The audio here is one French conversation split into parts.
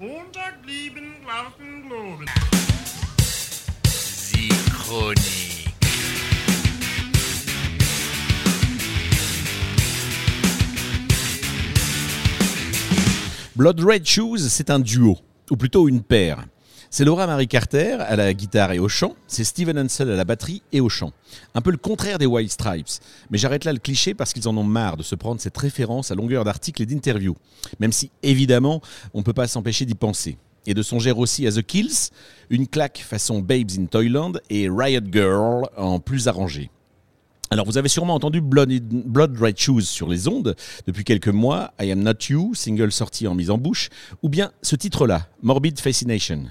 Unterglieben, Glauben, Globen. Sie Chronik. Blood Red Shoes, c'est un duo, ou plutôt une paire. C'est Laura Marie Carter à la guitare et au chant, c'est Steven Hansel à la batterie et au chant. Un peu le contraire des White Stripes. Mais j'arrête là le cliché parce qu'ils en ont marre de se prendre cette référence à longueur d'articles et d'interviews. Même si, évidemment, on ne peut pas s'empêcher d'y penser. Et de songer aussi à The Kills, une claque façon Babes in Toyland et Riot Girl en plus arrangé. Alors, vous avez sûrement entendu Blood, Blood Red Shoes sur les ondes depuis quelques mois, I Am Not You, single sorti en mise en bouche, ou bien ce titre-là, Morbid Fascination.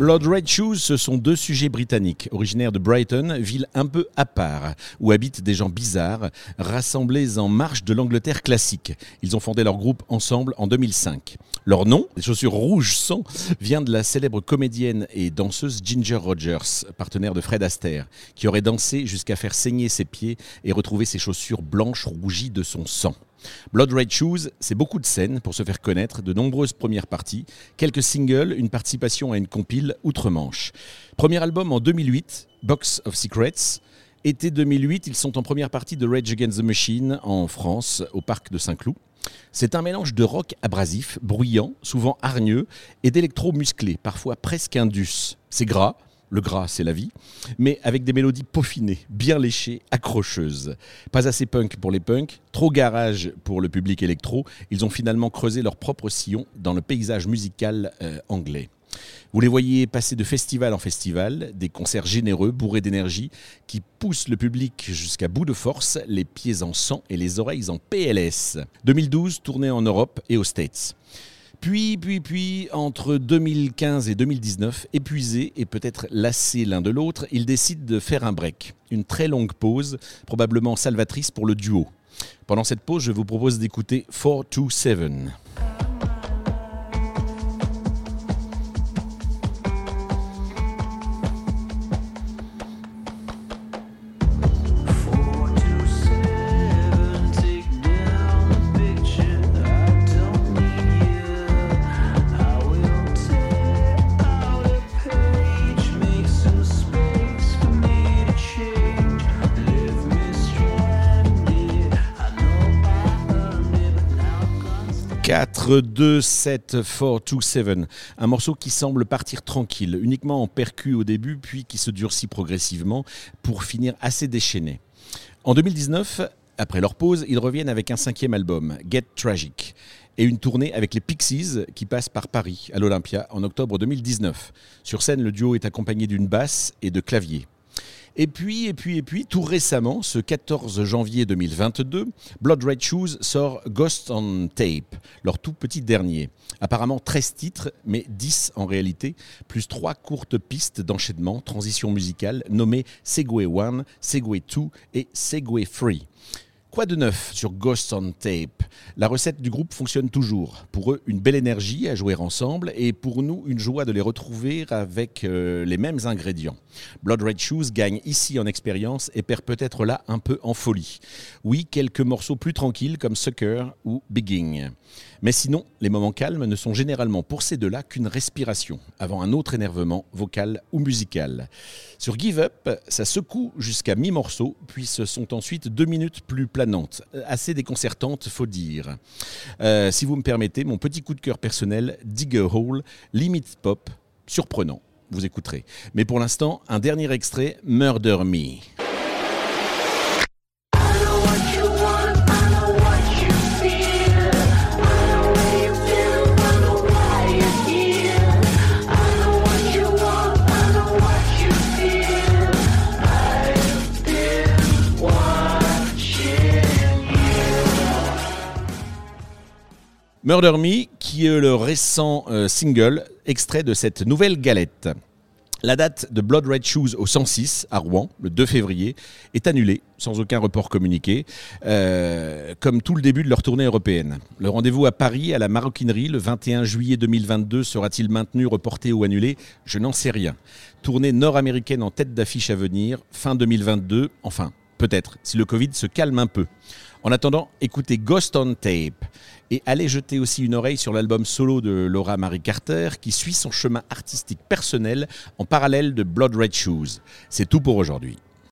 Blood Red Shoes, ce sont deux sujets britanniques, originaires de Brighton, ville un peu à part, où habitent des gens bizarres, rassemblés en marge de l'Angleterre classique. Ils ont fondé leur groupe ensemble en 2005. Leur nom, les chaussures rouges sang, vient de la célèbre comédienne et danseuse Ginger Rogers, partenaire de Fred Astaire, qui aurait dansé jusqu'à faire saigner ses pieds et retrouver ses chaussures blanches rougies de son sang. Blood Red Shoes, c'est beaucoup de scènes pour se faire connaître, de nombreuses premières parties, quelques singles, une participation à une compile outre-Manche. Premier album en 2008, Box of Secrets. Été 2008, ils sont en première partie de Rage Against the Machine en France, au parc de Saint-Cloud. C'est un mélange de rock abrasif, bruyant, souvent hargneux, et d'électro musclé, parfois presque indus. C'est gras, le gras, c'est la vie, mais avec des mélodies peaufinées, bien léchées, accrocheuses. Pas assez punk pour les punks, trop garage pour le public électro, ils ont finalement creusé leur propre sillon dans le paysage musical euh, anglais. Vous les voyez passer de festival en festival, des concerts généreux, bourrés d'énergie, qui poussent le public jusqu'à bout de force, les pieds en sang et les oreilles en PLS. 2012, tournée en Europe et aux States. Puis, puis, puis, entre 2015 et 2019, épuisés et peut-être lassés l'un de l'autre, ils décident de faire un break. Une très longue pause, probablement salvatrice pour le duo. Pendant cette pause, je vous propose d'écouter 427. « 4, 2, 7, 4, 2, 7. Un morceau qui semble partir tranquille, uniquement en percu au début, puis qui se durcit progressivement pour finir assez déchaîné. En 2019, après leur pause, ils reviennent avec un cinquième album, Get Tragic, et une tournée avec les Pixies qui passe par Paris, à l'Olympia, en octobre 2019. Sur scène, le duo est accompagné d'une basse et de claviers. Et puis, et puis, et puis, tout récemment, ce 14 janvier 2022, Blood Red Shoes sort Ghost on Tape, leur tout petit dernier. Apparemment 13 titres, mais 10 en réalité, plus 3 courtes pistes d'enchaînement, transition musicale, nommées Segway 1, Segway 2 et Segway 3. Quoi de neuf sur Ghost on Tape? La recette du groupe fonctionne toujours. Pour eux, une belle énergie à jouer ensemble et pour nous, une joie de les retrouver avec euh, les mêmes ingrédients. Blood Red Shoes gagne ici en expérience et perd peut-être là un peu en folie. Oui, quelques morceaux plus tranquilles comme Sucker ou Bigging. Mais sinon, les moments calmes ne sont généralement pour ces deux-là qu'une respiration avant un autre énervement vocal ou musical. Sur Give Up, ça secoue jusqu'à mi-morceau, puis ce sont ensuite deux minutes plus planantes, assez déconcertantes, faut dire. Euh, si vous me permettez, mon petit coup de cœur personnel, Dig a Hole, limite pop, surprenant. Vous écouterez. Mais pour l'instant, un dernier extrait, Murder Me. Murder Me, qui est le récent euh, single extrait de cette nouvelle galette. La date de Blood Red Shoes au 106 à Rouen, le 2 février, est annulée sans aucun report communiqué, euh, comme tout le début de leur tournée européenne. Le rendez-vous à Paris, à la Maroquinerie, le 21 juillet 2022, sera-t-il maintenu, reporté ou annulé? Je n'en sais rien. Tournée nord-américaine en tête d'affiche à venir, fin 2022, enfin, peut-être, si le Covid se calme un peu. En attendant, écoutez Ghost on Tape et allez jeter aussi une oreille sur l'album solo de Laura Marie Carter qui suit son chemin artistique personnel en parallèle de Blood Red Shoes. C'est tout pour aujourd'hui.